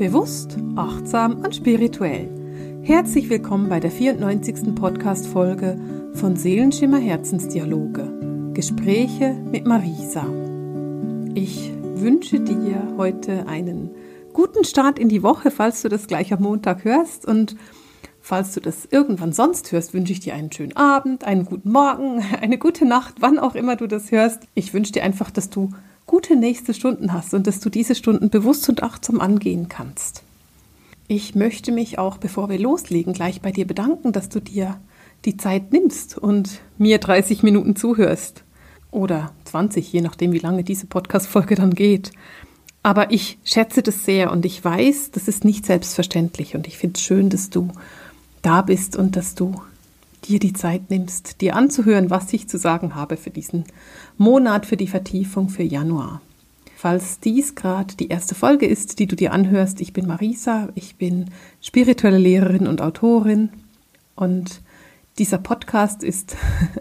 Bewusst, achtsam und spirituell. Herzlich willkommen bei der 94. Podcast-Folge von Seelenschimmer Herzensdialoge. Gespräche mit Marisa. Ich wünsche dir heute einen guten Start in die Woche, falls du das gleich am Montag hörst. Und falls du das irgendwann sonst hörst, wünsche ich dir einen schönen Abend, einen guten Morgen, eine gute Nacht, wann auch immer du das hörst. Ich wünsche dir einfach, dass du gute nächste Stunden hast und dass du diese Stunden bewusst und achtsam angehen kannst. Ich möchte mich auch, bevor wir loslegen, gleich bei dir bedanken, dass du dir die Zeit nimmst und mir 30 Minuten zuhörst. Oder 20, je nachdem, wie lange diese Podcast-Folge dann geht. Aber ich schätze das sehr und ich weiß, das ist nicht selbstverständlich. Und ich finde es schön, dass du da bist und dass du dir die Zeit nimmst, dir anzuhören, was ich zu sagen habe für diesen Monat, für die Vertiefung für Januar. Falls dies gerade die erste Folge ist, die du dir anhörst, ich bin Marisa, ich bin spirituelle Lehrerin und Autorin und dieser Podcast ist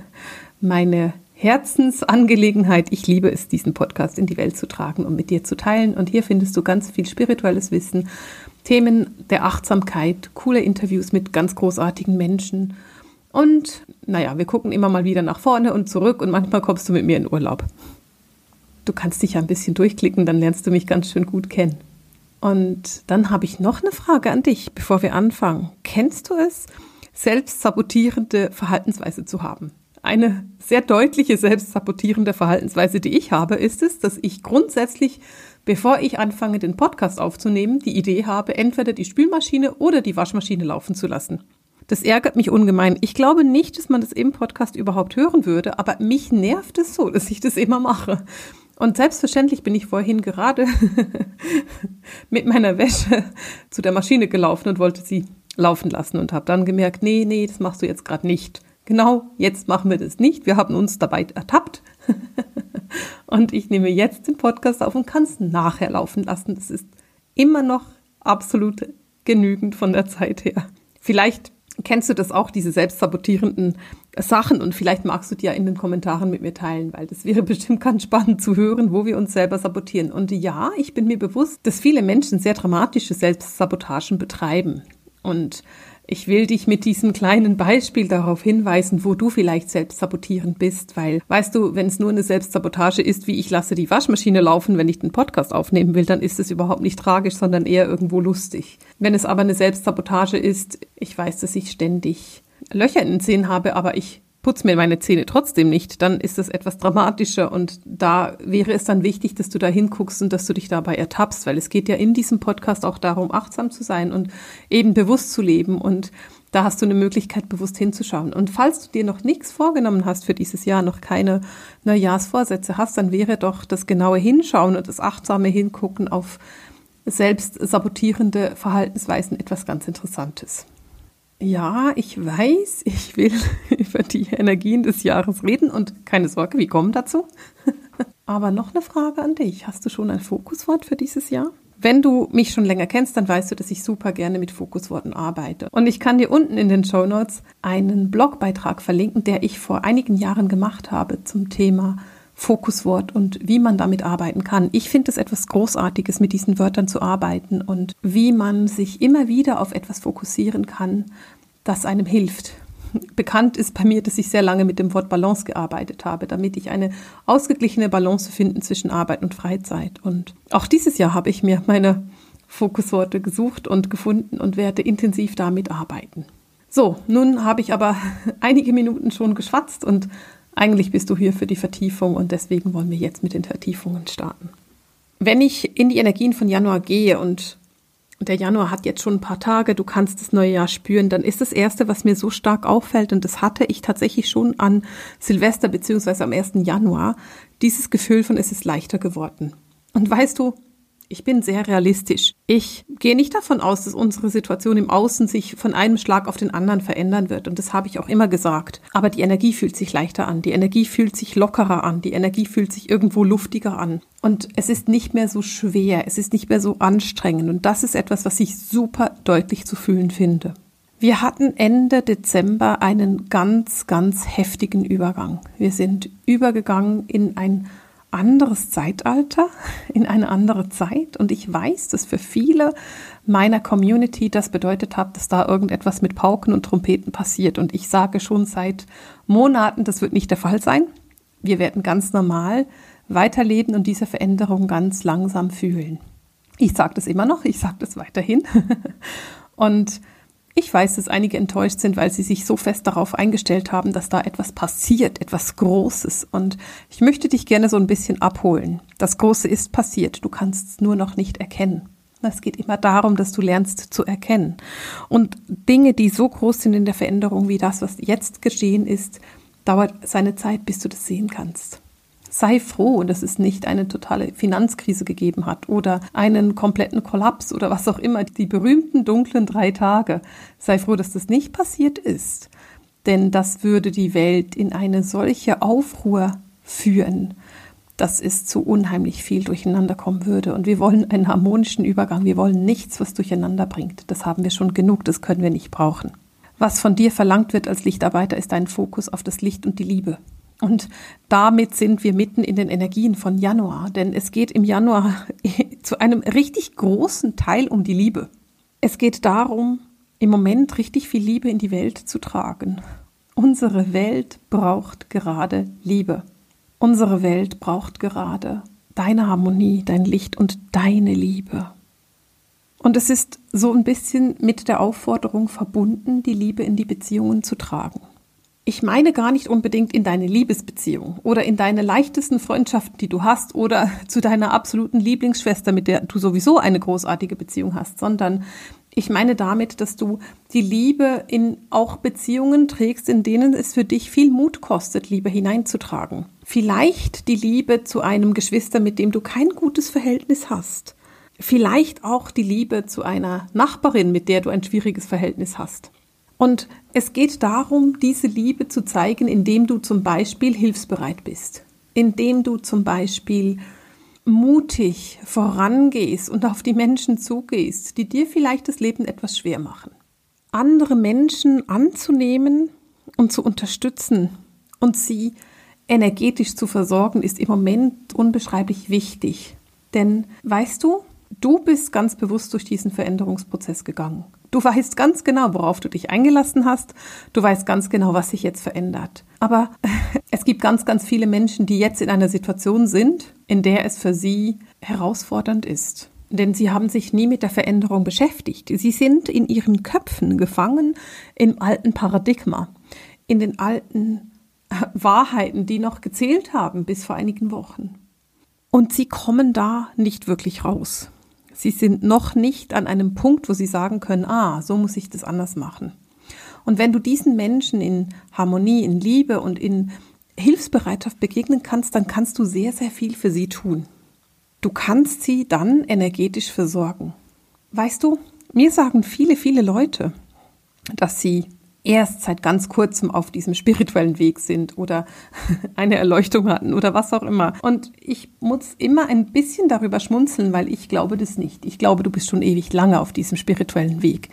meine Herzensangelegenheit. Ich liebe es, diesen Podcast in die Welt zu tragen und mit dir zu teilen. Und hier findest du ganz viel spirituelles Wissen, Themen der Achtsamkeit, coole Interviews mit ganz großartigen Menschen und naja, wir gucken immer mal wieder nach vorne und zurück und manchmal kommst du mit mir in Urlaub. Du kannst dich ja ein bisschen durchklicken, dann lernst du mich ganz schön gut kennen. Und dann habe ich noch eine Frage an dich, bevor wir anfangen. Kennst du es, selbstsabotierende Verhaltensweise zu haben? Eine sehr deutliche selbstsabotierende Verhaltensweise, die ich habe, ist es, dass ich grundsätzlich, bevor ich anfange, den Podcast aufzunehmen, die Idee habe, entweder die Spülmaschine oder die Waschmaschine laufen zu lassen. Das ärgert mich ungemein. Ich glaube nicht, dass man das im Podcast überhaupt hören würde, aber mich nervt es so, dass ich das immer mache. Und selbstverständlich bin ich vorhin gerade mit meiner Wäsche zu der Maschine gelaufen und wollte sie laufen lassen und habe dann gemerkt, nee, nee, das machst du jetzt gerade nicht. Genau, jetzt machen wir das nicht. Wir haben uns dabei ertappt. und ich nehme jetzt den Podcast auf und kann es nachher laufen lassen. Das ist immer noch absolut genügend von der Zeit her. Vielleicht Kennst du das auch, diese selbstsabotierenden Sachen? Und vielleicht magst du die ja in den Kommentaren mit mir teilen, weil das wäre bestimmt ganz spannend zu hören, wo wir uns selber sabotieren. Und ja, ich bin mir bewusst, dass viele Menschen sehr dramatische Selbstsabotagen betreiben. Und ich will dich mit diesem kleinen Beispiel darauf hinweisen, wo du vielleicht selbstsabotierend bist, weil, weißt du, wenn es nur eine Selbstsabotage ist, wie ich lasse die Waschmaschine laufen, wenn ich den Podcast aufnehmen will, dann ist es überhaupt nicht tragisch, sondern eher irgendwo lustig. Wenn es aber eine Selbstsabotage ist, ich weiß, dass ich ständig Löcher in den Zähnen habe, aber ich putze mir meine Zähne trotzdem nicht, dann ist das etwas dramatischer und da wäre es dann wichtig, dass du da hinguckst und dass du dich dabei ertappst, weil es geht ja in diesem Podcast auch darum, achtsam zu sein und eben bewusst zu leben und da hast du eine Möglichkeit, bewusst hinzuschauen. Und falls du dir noch nichts vorgenommen hast für dieses Jahr, noch keine Neujahrsvorsätze hast, dann wäre doch das genaue Hinschauen und das achtsame Hingucken auf selbst sabotierende Verhaltensweisen etwas ganz Interessantes. Ja, ich weiß, ich will über die Energien des Jahres reden und keine Sorge, wir kommen dazu. Aber noch eine Frage an dich. Hast du schon ein Fokuswort für dieses Jahr? Wenn du mich schon länger kennst, dann weißt du, dass ich super gerne mit Fokusworten arbeite. Und ich kann dir unten in den Show Notes einen Blogbeitrag verlinken, der ich vor einigen Jahren gemacht habe zum Thema Fokuswort und wie man damit arbeiten kann. Ich finde es etwas Großartiges, mit diesen Wörtern zu arbeiten und wie man sich immer wieder auf etwas fokussieren kann, das einem hilft. Bekannt ist bei mir, dass ich sehr lange mit dem Wort Balance gearbeitet habe, damit ich eine ausgeglichene Balance finde zwischen Arbeit und Freizeit. Und auch dieses Jahr habe ich mir meine Fokusworte gesucht und gefunden und werde intensiv damit arbeiten. So, nun habe ich aber einige Minuten schon geschwatzt und eigentlich bist du hier für die Vertiefung und deswegen wollen wir jetzt mit den Vertiefungen starten. Wenn ich in die Energien von Januar gehe und der Januar hat jetzt schon ein paar Tage, du kannst das neue Jahr spüren, dann ist das Erste, was mir so stark auffällt, und das hatte ich tatsächlich schon an Silvester beziehungsweise am 1. Januar, dieses Gefühl von es ist leichter geworden. Und weißt du, ich bin sehr realistisch. Ich gehe nicht davon aus, dass unsere Situation im Außen sich von einem Schlag auf den anderen verändern wird. Und das habe ich auch immer gesagt. Aber die Energie fühlt sich leichter an. Die Energie fühlt sich lockerer an. Die Energie fühlt sich irgendwo luftiger an. Und es ist nicht mehr so schwer. Es ist nicht mehr so anstrengend. Und das ist etwas, was ich super deutlich zu fühlen finde. Wir hatten Ende Dezember einen ganz, ganz heftigen Übergang. Wir sind übergegangen in ein anderes Zeitalter, in eine andere Zeit. Und ich weiß, dass für viele meiner Community das bedeutet hat, dass da irgendetwas mit Pauken und Trompeten passiert. Und ich sage schon seit Monaten, das wird nicht der Fall sein. Wir werden ganz normal weiterleben und diese Veränderung ganz langsam fühlen. Ich sage das immer noch, ich sage das weiterhin. und ich weiß, dass einige enttäuscht sind, weil sie sich so fest darauf eingestellt haben, dass da etwas passiert, etwas Großes. Und ich möchte dich gerne so ein bisschen abholen. Das Große ist passiert, du kannst es nur noch nicht erkennen. Es geht immer darum, dass du lernst zu erkennen. Und Dinge, die so groß sind in der Veränderung wie das, was jetzt geschehen ist, dauert seine Zeit, bis du das sehen kannst. Sei froh, dass es nicht eine totale Finanzkrise gegeben hat oder einen kompletten Kollaps oder was auch immer, die berühmten dunklen drei Tage. Sei froh, dass das nicht passiert ist, denn das würde die Welt in eine solche Aufruhr führen, dass es zu unheimlich viel durcheinander kommen würde. Und wir wollen einen harmonischen Übergang. Wir wollen nichts, was durcheinander bringt. Das haben wir schon genug, das können wir nicht brauchen. Was von dir verlangt wird als Lichtarbeiter, ist ein Fokus auf das Licht und die Liebe. Und damit sind wir mitten in den Energien von Januar, denn es geht im Januar zu einem richtig großen Teil um die Liebe. Es geht darum, im Moment richtig viel Liebe in die Welt zu tragen. Unsere Welt braucht gerade Liebe. Unsere Welt braucht gerade deine Harmonie, dein Licht und deine Liebe. Und es ist so ein bisschen mit der Aufforderung verbunden, die Liebe in die Beziehungen zu tragen. Ich meine gar nicht unbedingt in deine Liebesbeziehung oder in deine leichtesten Freundschaften, die du hast oder zu deiner absoluten Lieblingsschwester, mit der du sowieso eine großartige Beziehung hast, sondern ich meine damit, dass du die Liebe in auch Beziehungen trägst, in denen es für dich viel Mut kostet, Liebe hineinzutragen. Vielleicht die Liebe zu einem Geschwister, mit dem du kein gutes Verhältnis hast. Vielleicht auch die Liebe zu einer Nachbarin, mit der du ein schwieriges Verhältnis hast. Und es geht darum, diese Liebe zu zeigen, indem du zum Beispiel hilfsbereit bist, indem du zum Beispiel mutig vorangehst und auf die Menschen zugehst, die dir vielleicht das Leben etwas schwer machen. Andere Menschen anzunehmen und zu unterstützen und sie energetisch zu versorgen, ist im Moment unbeschreiblich wichtig. Denn weißt du, du bist ganz bewusst durch diesen Veränderungsprozess gegangen. Du weißt ganz genau, worauf du dich eingelassen hast. Du weißt ganz genau, was sich jetzt verändert. Aber es gibt ganz, ganz viele Menschen, die jetzt in einer Situation sind, in der es für sie herausfordernd ist. Denn sie haben sich nie mit der Veränderung beschäftigt. Sie sind in ihren Köpfen gefangen im alten Paradigma, in den alten Wahrheiten, die noch gezählt haben bis vor einigen Wochen. Und sie kommen da nicht wirklich raus. Sie sind noch nicht an einem Punkt, wo sie sagen können, ah, so muss ich das anders machen. Und wenn du diesen Menschen in Harmonie, in Liebe und in Hilfsbereitschaft begegnen kannst, dann kannst du sehr, sehr viel für sie tun. Du kannst sie dann energetisch versorgen. Weißt du, mir sagen viele, viele Leute, dass sie erst seit ganz kurzem auf diesem spirituellen Weg sind oder eine Erleuchtung hatten oder was auch immer. Und ich muss immer ein bisschen darüber schmunzeln, weil ich glaube das nicht. Ich glaube, du bist schon ewig lange auf diesem spirituellen Weg.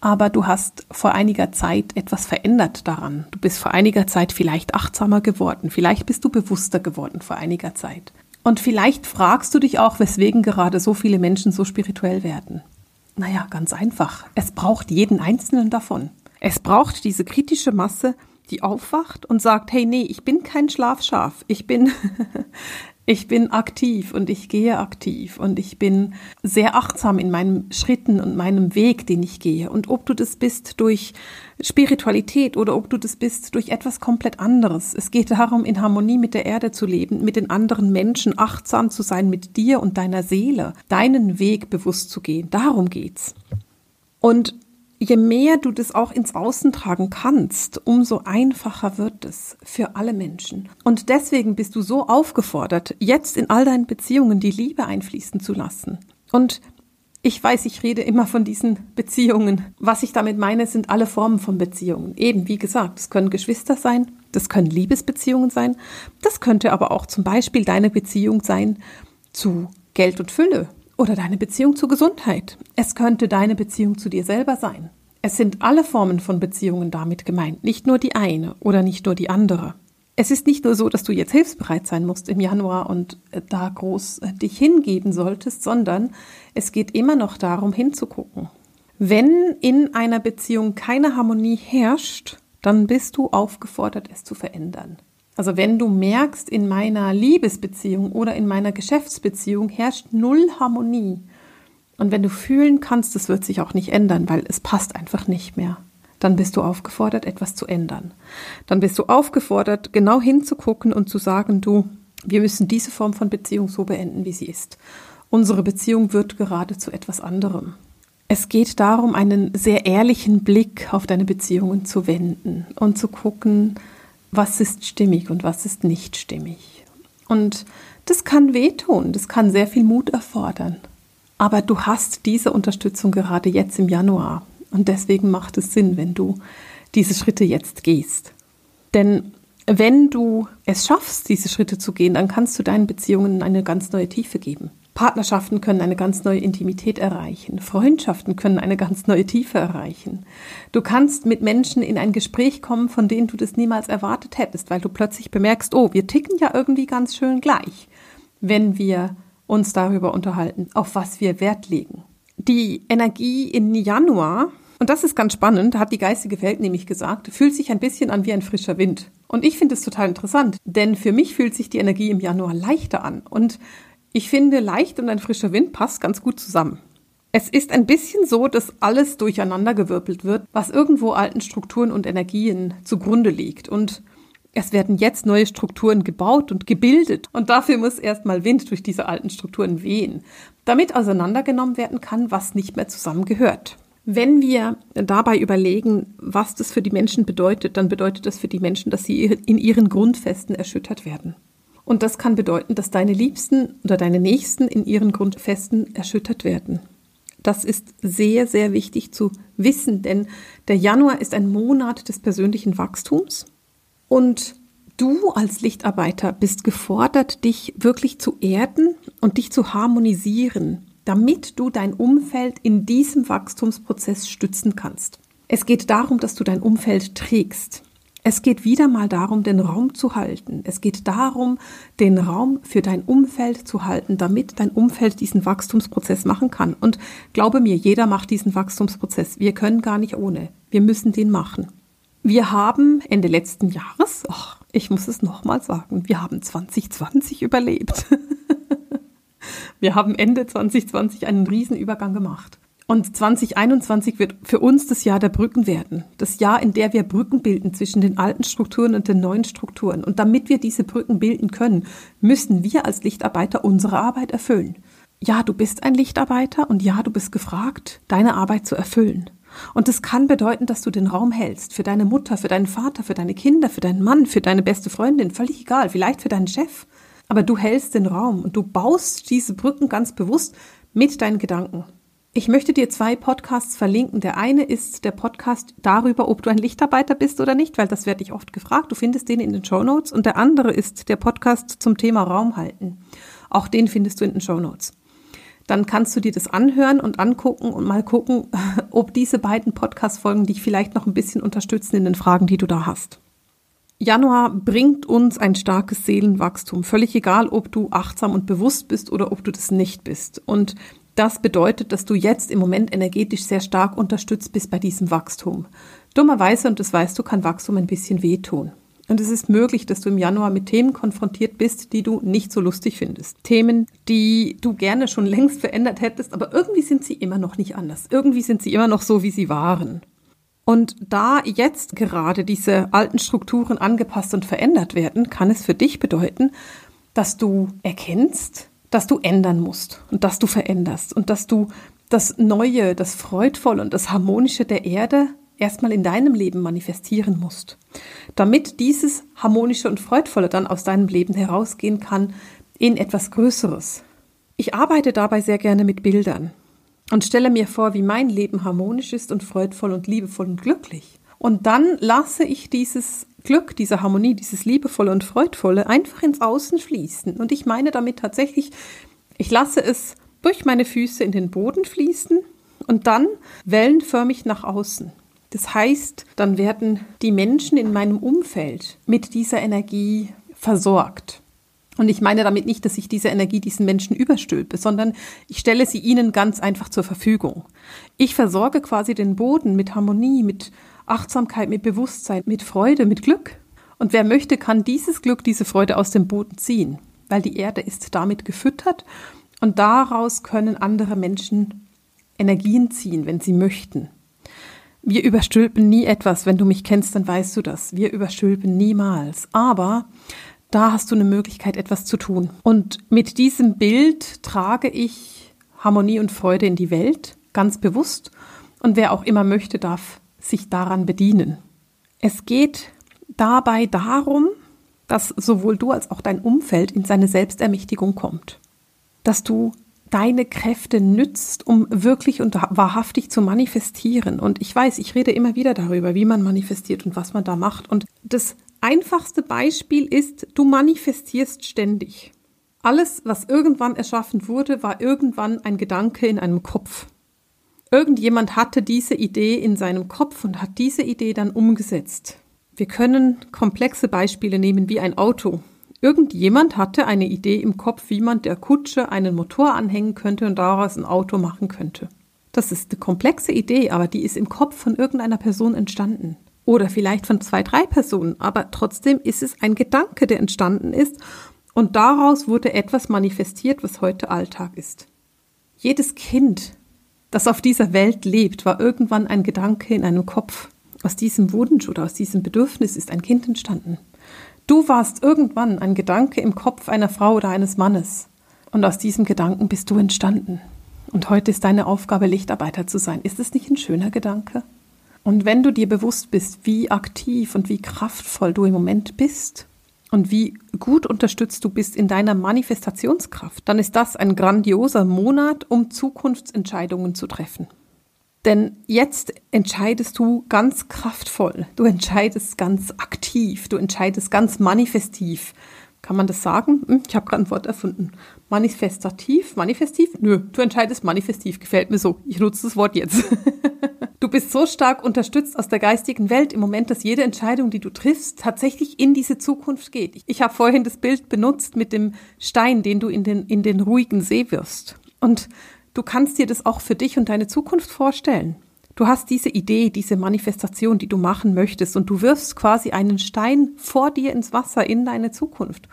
Aber du hast vor einiger Zeit etwas verändert daran. Du bist vor einiger Zeit vielleicht achtsamer geworden. Vielleicht bist du bewusster geworden vor einiger Zeit. Und vielleicht fragst du dich auch, weswegen gerade so viele Menschen so spirituell werden. Naja, ganz einfach. Es braucht jeden einzelnen davon. Es braucht diese kritische Masse, die aufwacht und sagt, hey, nee, ich bin kein Schlafschaf, ich bin, ich bin aktiv und ich gehe aktiv und ich bin sehr achtsam in meinen Schritten und meinem Weg, den ich gehe. Und ob du das bist durch Spiritualität oder ob du das bist durch etwas komplett anderes. Es geht darum, in Harmonie mit der Erde zu leben, mit den anderen Menschen achtsam zu sein, mit dir und deiner Seele, deinen Weg bewusst zu gehen. Darum geht's. Und je mehr du das auch ins Außen tragen kannst, umso einfacher wird es für alle Menschen. Und deswegen bist du so aufgefordert, jetzt in all deinen Beziehungen die Liebe einfließen zu lassen. Und ich weiß, ich rede immer von diesen Beziehungen. Was ich damit meine, sind alle Formen von Beziehungen. Eben, wie gesagt, es können Geschwister sein, das können Liebesbeziehungen sein, das könnte aber auch zum Beispiel deine Beziehung sein zu Geld und Fülle oder deine Beziehung zur Gesundheit. Es könnte deine Beziehung zu dir selber sein. Es sind alle Formen von Beziehungen damit gemeint, nicht nur die eine oder nicht nur die andere. es ist nicht nur so, dass du jetzt hilfsbereit sein musst im Januar und äh, da groß äh, dich hingeben solltest, sondern es geht immer noch darum, hinzugucken. Wenn in einer Beziehung keine Harmonie herrscht, dann bist du aufgefordert, es zu verändern. Also wenn du merkst, in meiner Liebesbeziehung oder in meiner Geschäftsbeziehung herrscht null Harmonie, und wenn du fühlen kannst, es wird sich auch nicht ändern, weil es passt einfach nicht mehr, dann bist du aufgefordert, etwas zu ändern. Dann bist du aufgefordert, genau hinzugucken und zu sagen, du, wir müssen diese Form von Beziehung so beenden, wie sie ist. Unsere Beziehung wird gerade zu etwas anderem. Es geht darum, einen sehr ehrlichen Blick auf deine Beziehungen zu wenden und zu gucken, was ist stimmig und was ist nicht stimmig. Und das kann wehtun, das kann sehr viel Mut erfordern. Aber du hast diese Unterstützung gerade jetzt im Januar. Und deswegen macht es Sinn, wenn du diese Schritte jetzt gehst. Denn wenn du es schaffst, diese Schritte zu gehen, dann kannst du deinen Beziehungen eine ganz neue Tiefe geben. Partnerschaften können eine ganz neue Intimität erreichen. Freundschaften können eine ganz neue Tiefe erreichen. Du kannst mit Menschen in ein Gespräch kommen, von denen du das niemals erwartet hättest, weil du plötzlich bemerkst, oh, wir ticken ja irgendwie ganz schön gleich, wenn wir uns darüber unterhalten, auf was wir Wert legen. Die Energie in Januar und das ist ganz spannend, hat die geistige Welt nämlich gesagt, fühlt sich ein bisschen an wie ein frischer Wind. Und ich finde es total interessant, denn für mich fühlt sich die Energie im Januar leichter an. Und ich finde, leicht und ein frischer Wind passt ganz gut zusammen. Es ist ein bisschen so, dass alles durcheinandergewirbelt wird, was irgendwo alten Strukturen und Energien zugrunde liegt. Und es werden jetzt neue Strukturen gebaut und gebildet. Und dafür muss erstmal Wind durch diese alten Strukturen wehen, damit auseinandergenommen werden kann, was nicht mehr zusammengehört. Wenn wir dabei überlegen, was das für die Menschen bedeutet, dann bedeutet das für die Menschen, dass sie in ihren Grundfesten erschüttert werden. Und das kann bedeuten, dass deine Liebsten oder deine Nächsten in ihren Grundfesten erschüttert werden. Das ist sehr, sehr wichtig zu wissen, denn der Januar ist ein Monat des persönlichen Wachstums und du als Lichtarbeiter bist gefordert, dich wirklich zu erden und dich zu harmonisieren damit du dein Umfeld in diesem Wachstumsprozess stützen kannst. Es geht darum, dass du dein Umfeld trägst. Es geht wieder mal darum, den Raum zu halten. Es geht darum, den Raum für dein Umfeld zu halten, damit dein Umfeld diesen Wachstumsprozess machen kann. Und glaube mir, jeder macht diesen Wachstumsprozess. Wir können gar nicht ohne. Wir müssen den machen. Wir haben Ende letzten Jahres, ach, ich muss es nochmal sagen, wir haben 2020 überlebt. Wir haben Ende 2020 einen Riesenübergang gemacht. Und 2021 wird für uns das Jahr der Brücken werden. Das Jahr, in der wir Brücken bilden zwischen den alten Strukturen und den neuen Strukturen. Und damit wir diese Brücken bilden können, müssen wir als Lichtarbeiter unsere Arbeit erfüllen. Ja, du bist ein Lichtarbeiter und ja, du bist gefragt, deine Arbeit zu erfüllen. Und das kann bedeuten, dass du den Raum hältst für deine Mutter, für deinen Vater, für deine Kinder, für deinen Mann, für deine beste Freundin, völlig egal, vielleicht für deinen Chef aber du hältst den Raum und du baust diese Brücken ganz bewusst mit deinen Gedanken. Ich möchte dir zwei Podcasts verlinken. Der eine ist der Podcast darüber, ob du ein Lichtarbeiter bist oder nicht, weil das werde ich oft gefragt. Du findest den in den Show Notes. Und der andere ist der Podcast zum Thema Raum halten. Auch den findest du in den Show Notes. Dann kannst du dir das anhören und angucken und mal gucken, ob diese beiden Podcast-Folgen dich vielleicht noch ein bisschen unterstützen in den Fragen, die du da hast. Januar bringt uns ein starkes Seelenwachstum. Völlig egal, ob du achtsam und bewusst bist oder ob du das nicht bist. Und das bedeutet, dass du jetzt im Moment energetisch sehr stark unterstützt bist bei diesem Wachstum. Dummerweise, und das weißt du, kann Wachstum ein bisschen wehtun. Und es ist möglich, dass du im Januar mit Themen konfrontiert bist, die du nicht so lustig findest. Themen, die du gerne schon längst verändert hättest, aber irgendwie sind sie immer noch nicht anders. Irgendwie sind sie immer noch so, wie sie waren. Und da jetzt gerade diese alten Strukturen angepasst und verändert werden, kann es für dich bedeuten, dass du erkennst, dass du ändern musst und dass du veränderst und dass du das Neue, das Freudvolle und das Harmonische der Erde erstmal in deinem Leben manifestieren musst, damit dieses Harmonische und Freudvolle dann aus deinem Leben herausgehen kann in etwas Größeres. Ich arbeite dabei sehr gerne mit Bildern und stelle mir vor, wie mein Leben harmonisch ist und freudvoll und liebevoll und glücklich. Und dann lasse ich dieses Glück, diese Harmonie, dieses liebevolle und freudvolle einfach ins Außen fließen. Und ich meine damit tatsächlich, ich lasse es durch meine Füße in den Boden fließen und dann wellenförmig nach außen. Das heißt, dann werden die Menschen in meinem Umfeld mit dieser Energie versorgt. Und ich meine damit nicht, dass ich diese Energie diesen Menschen überstülpe, sondern ich stelle sie ihnen ganz einfach zur Verfügung. Ich versorge quasi den Boden mit Harmonie, mit Achtsamkeit, mit Bewusstsein, mit Freude, mit Glück. Und wer möchte, kann dieses Glück, diese Freude aus dem Boden ziehen, weil die Erde ist damit gefüttert und daraus können andere Menschen Energien ziehen, wenn sie möchten. Wir überstülpen nie etwas. Wenn du mich kennst, dann weißt du das. Wir überstülpen niemals. Aber da hast du eine Möglichkeit, etwas zu tun. Und mit diesem Bild trage ich Harmonie und Freude in die Welt, ganz bewusst. Und wer auch immer möchte, darf sich daran bedienen. Es geht dabei darum, dass sowohl du als auch dein Umfeld in seine Selbstermächtigung kommt. Dass du deine Kräfte nützt, um wirklich und wahrhaftig zu manifestieren. Und ich weiß, ich rede immer wieder darüber, wie man manifestiert und was man da macht. Und das einfachste Beispiel ist, du manifestierst ständig. Alles, was irgendwann erschaffen wurde, war irgendwann ein Gedanke in einem Kopf. Irgendjemand hatte diese Idee in seinem Kopf und hat diese Idee dann umgesetzt. Wir können komplexe Beispiele nehmen wie ein Auto. Irgendjemand hatte eine Idee im Kopf, wie man der Kutsche einen Motor anhängen könnte und daraus ein Auto machen könnte. Das ist eine komplexe Idee, aber die ist im Kopf von irgendeiner Person entstanden. Oder vielleicht von zwei, drei Personen, aber trotzdem ist es ein Gedanke, der entstanden ist und daraus wurde etwas manifestiert, was heute Alltag ist. Jedes Kind, das auf dieser Welt lebt, war irgendwann ein Gedanke in einem Kopf. Aus diesem Wunsch oder aus diesem Bedürfnis ist ein Kind entstanden. Du warst irgendwann ein Gedanke im Kopf einer Frau oder eines Mannes. Und aus diesem Gedanken bist du entstanden. Und heute ist deine Aufgabe, Lichtarbeiter zu sein. Ist es nicht ein schöner Gedanke? Und wenn du dir bewusst bist, wie aktiv und wie kraftvoll du im Moment bist und wie gut unterstützt du bist in deiner Manifestationskraft, dann ist das ein grandioser Monat, um Zukunftsentscheidungen zu treffen. Denn jetzt entscheidest du ganz kraftvoll, du entscheidest ganz aktiv, du entscheidest ganz manifestiv. Kann man das sagen? Hm, ich habe gerade ein Wort erfunden. Manifestativ? Manifestiv? Nö, du entscheidest manifestiv. Gefällt mir so. Ich nutze das Wort jetzt. Du bist so stark unterstützt aus der geistigen Welt im Moment, dass jede Entscheidung, die du triffst, tatsächlich in diese Zukunft geht. Ich habe vorhin das Bild benutzt mit dem Stein, den du in den, in den ruhigen See wirst. Und du kannst dir das auch für dich und deine Zukunft vorstellen. Du hast diese Idee, diese Manifestation, die du machen möchtest, und du wirfst quasi einen Stein vor dir ins Wasser in deine Zukunft.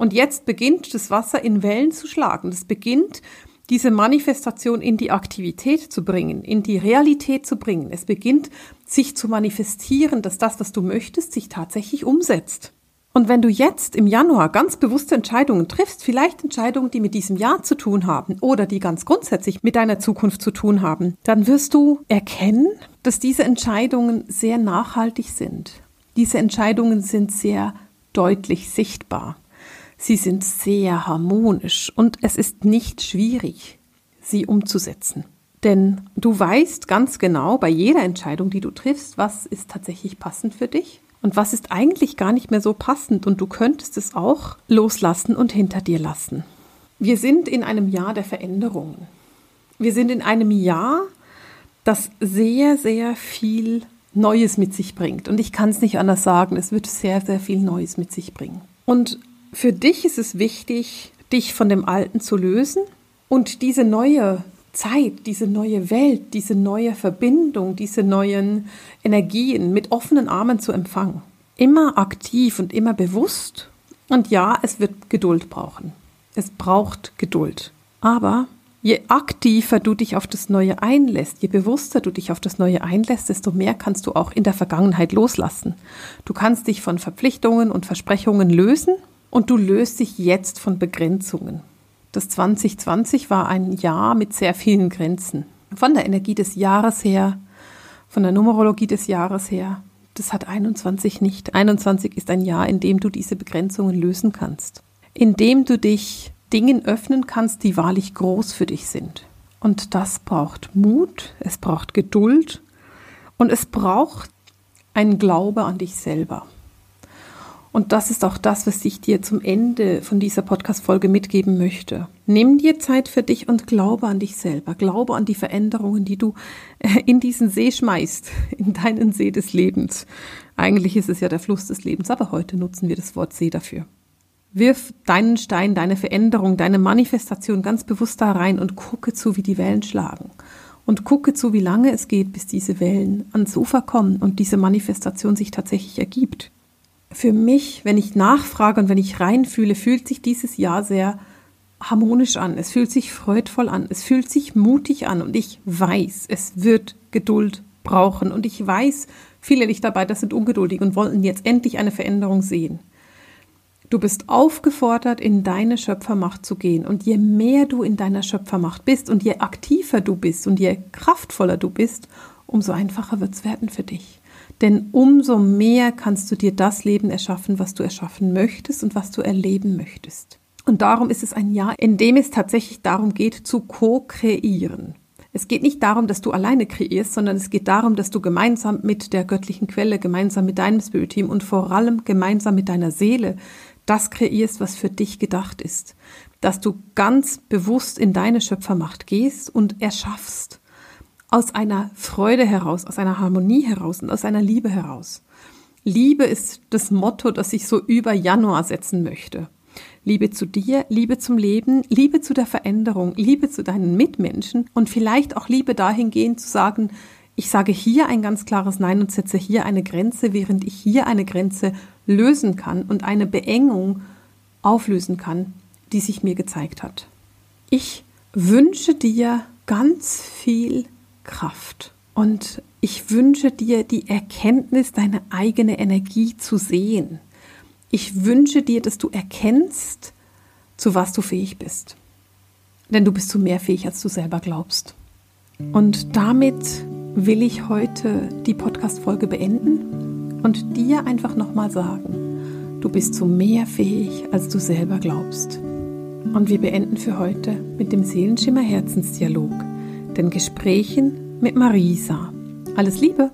Und jetzt beginnt das Wasser in Wellen zu schlagen. Das beginnt diese Manifestation in die Aktivität zu bringen, in die Realität zu bringen. Es beginnt sich zu manifestieren, dass das, was du möchtest, sich tatsächlich umsetzt. Und wenn du jetzt im Januar ganz bewusste Entscheidungen triffst, vielleicht Entscheidungen, die mit diesem Jahr zu tun haben oder die ganz grundsätzlich mit deiner Zukunft zu tun haben, dann wirst du erkennen, dass diese Entscheidungen sehr nachhaltig sind. Diese Entscheidungen sind sehr deutlich sichtbar. Sie sind sehr harmonisch und es ist nicht schwierig, sie umzusetzen. Denn du weißt ganz genau bei jeder Entscheidung, die du triffst, was ist tatsächlich passend für dich und was ist eigentlich gar nicht mehr so passend und du könntest es auch loslassen und hinter dir lassen. Wir sind in einem Jahr der Veränderungen. Wir sind in einem Jahr, das sehr, sehr viel Neues mit sich bringt. Und ich kann es nicht anders sagen, es wird sehr, sehr viel Neues mit sich bringen. Und für dich ist es wichtig, dich von dem Alten zu lösen und diese neue Zeit, diese neue Welt, diese neue Verbindung, diese neuen Energien mit offenen Armen zu empfangen. Immer aktiv und immer bewusst. Und ja, es wird Geduld brauchen. Es braucht Geduld. Aber je aktiver du dich auf das Neue einlässt, je bewusster du dich auf das Neue einlässt, desto mehr kannst du auch in der Vergangenheit loslassen. Du kannst dich von Verpflichtungen und Versprechungen lösen und du löst dich jetzt von Begrenzungen. Das 2020 war ein Jahr mit sehr vielen Grenzen. Von der Energie des Jahres her, von der Numerologie des Jahres her. Das hat 21 nicht. 21 ist ein Jahr, in dem du diese Begrenzungen lösen kannst. In dem du dich Dingen öffnen kannst, die wahrlich groß für dich sind. Und das braucht Mut, es braucht Geduld und es braucht einen Glaube an dich selber. Und das ist auch das, was ich dir zum Ende von dieser Podcast-Folge mitgeben möchte. Nimm dir Zeit für dich und glaube an dich selber. Glaube an die Veränderungen, die du äh, in diesen See schmeißt, in deinen See des Lebens. Eigentlich ist es ja der Fluss des Lebens, aber heute nutzen wir das Wort See dafür. Wirf deinen Stein, deine Veränderung, deine Manifestation ganz bewusst da rein und gucke zu, wie die Wellen schlagen. Und gucke zu, wie lange es geht, bis diese Wellen ans Ufer kommen und diese Manifestation sich tatsächlich ergibt für mich, wenn ich nachfrage und wenn ich reinfühle, fühlt sich dieses Jahr sehr harmonisch an. Es fühlt sich freudvoll an. Es fühlt sich mutig an. Und ich weiß, es wird Geduld brauchen. Und ich weiß, viele das sind ungeduldig und wollten jetzt endlich eine Veränderung sehen. Du bist aufgefordert, in deine Schöpfermacht zu gehen. Und je mehr du in deiner Schöpfermacht bist und je aktiver du bist und je kraftvoller du bist, umso einfacher wird es werden für dich. Denn umso mehr kannst du dir das Leben erschaffen, was du erschaffen möchtest und was du erleben möchtest. Und darum ist es ein Jahr, in dem es tatsächlich darum geht, zu co-kreieren. Es geht nicht darum, dass du alleine kreierst, sondern es geht darum, dass du gemeinsam mit der göttlichen Quelle, gemeinsam mit deinem Spirit Team und vor allem gemeinsam mit deiner Seele das kreierst, was für dich gedacht ist. Dass du ganz bewusst in deine Schöpfermacht gehst und erschaffst aus einer Freude heraus, aus einer Harmonie heraus und aus einer Liebe heraus. Liebe ist das Motto, das ich so über Januar setzen möchte. Liebe zu dir, Liebe zum Leben, Liebe zu der Veränderung, Liebe zu deinen Mitmenschen und vielleicht auch Liebe dahingehend zu sagen, ich sage hier ein ganz klares Nein und setze hier eine Grenze, während ich hier eine Grenze lösen kann und eine Beengung auflösen kann, die sich mir gezeigt hat. Ich wünsche dir ganz viel Kraft. Und ich wünsche dir die Erkenntnis, deine eigene Energie zu sehen. Ich wünsche dir, dass du erkennst, zu was du fähig bist. Denn du bist zu mehr fähig, als du selber glaubst. Und damit will ich heute die Podcast-Folge beenden und dir einfach nochmal sagen, du bist zu mehr fähig, als du selber glaubst. Und wir beenden für heute mit dem Seelenschimmer Herzensdialog den Gesprächen mit Marisa. Alles Liebe!